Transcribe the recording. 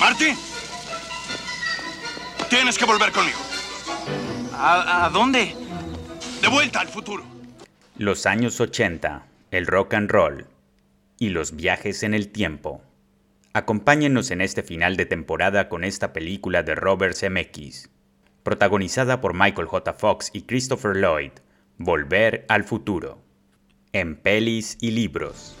Marty, tienes que volver conmigo. ¿A, dónde? De vuelta al futuro. Los años 80, el rock and roll y los viajes en el tiempo. Acompáñenos en este final de temporada con esta película de Robert Zemeckis, protagonizada por Michael J. Fox y Christopher Lloyd, Volver al futuro, en pelis y libros.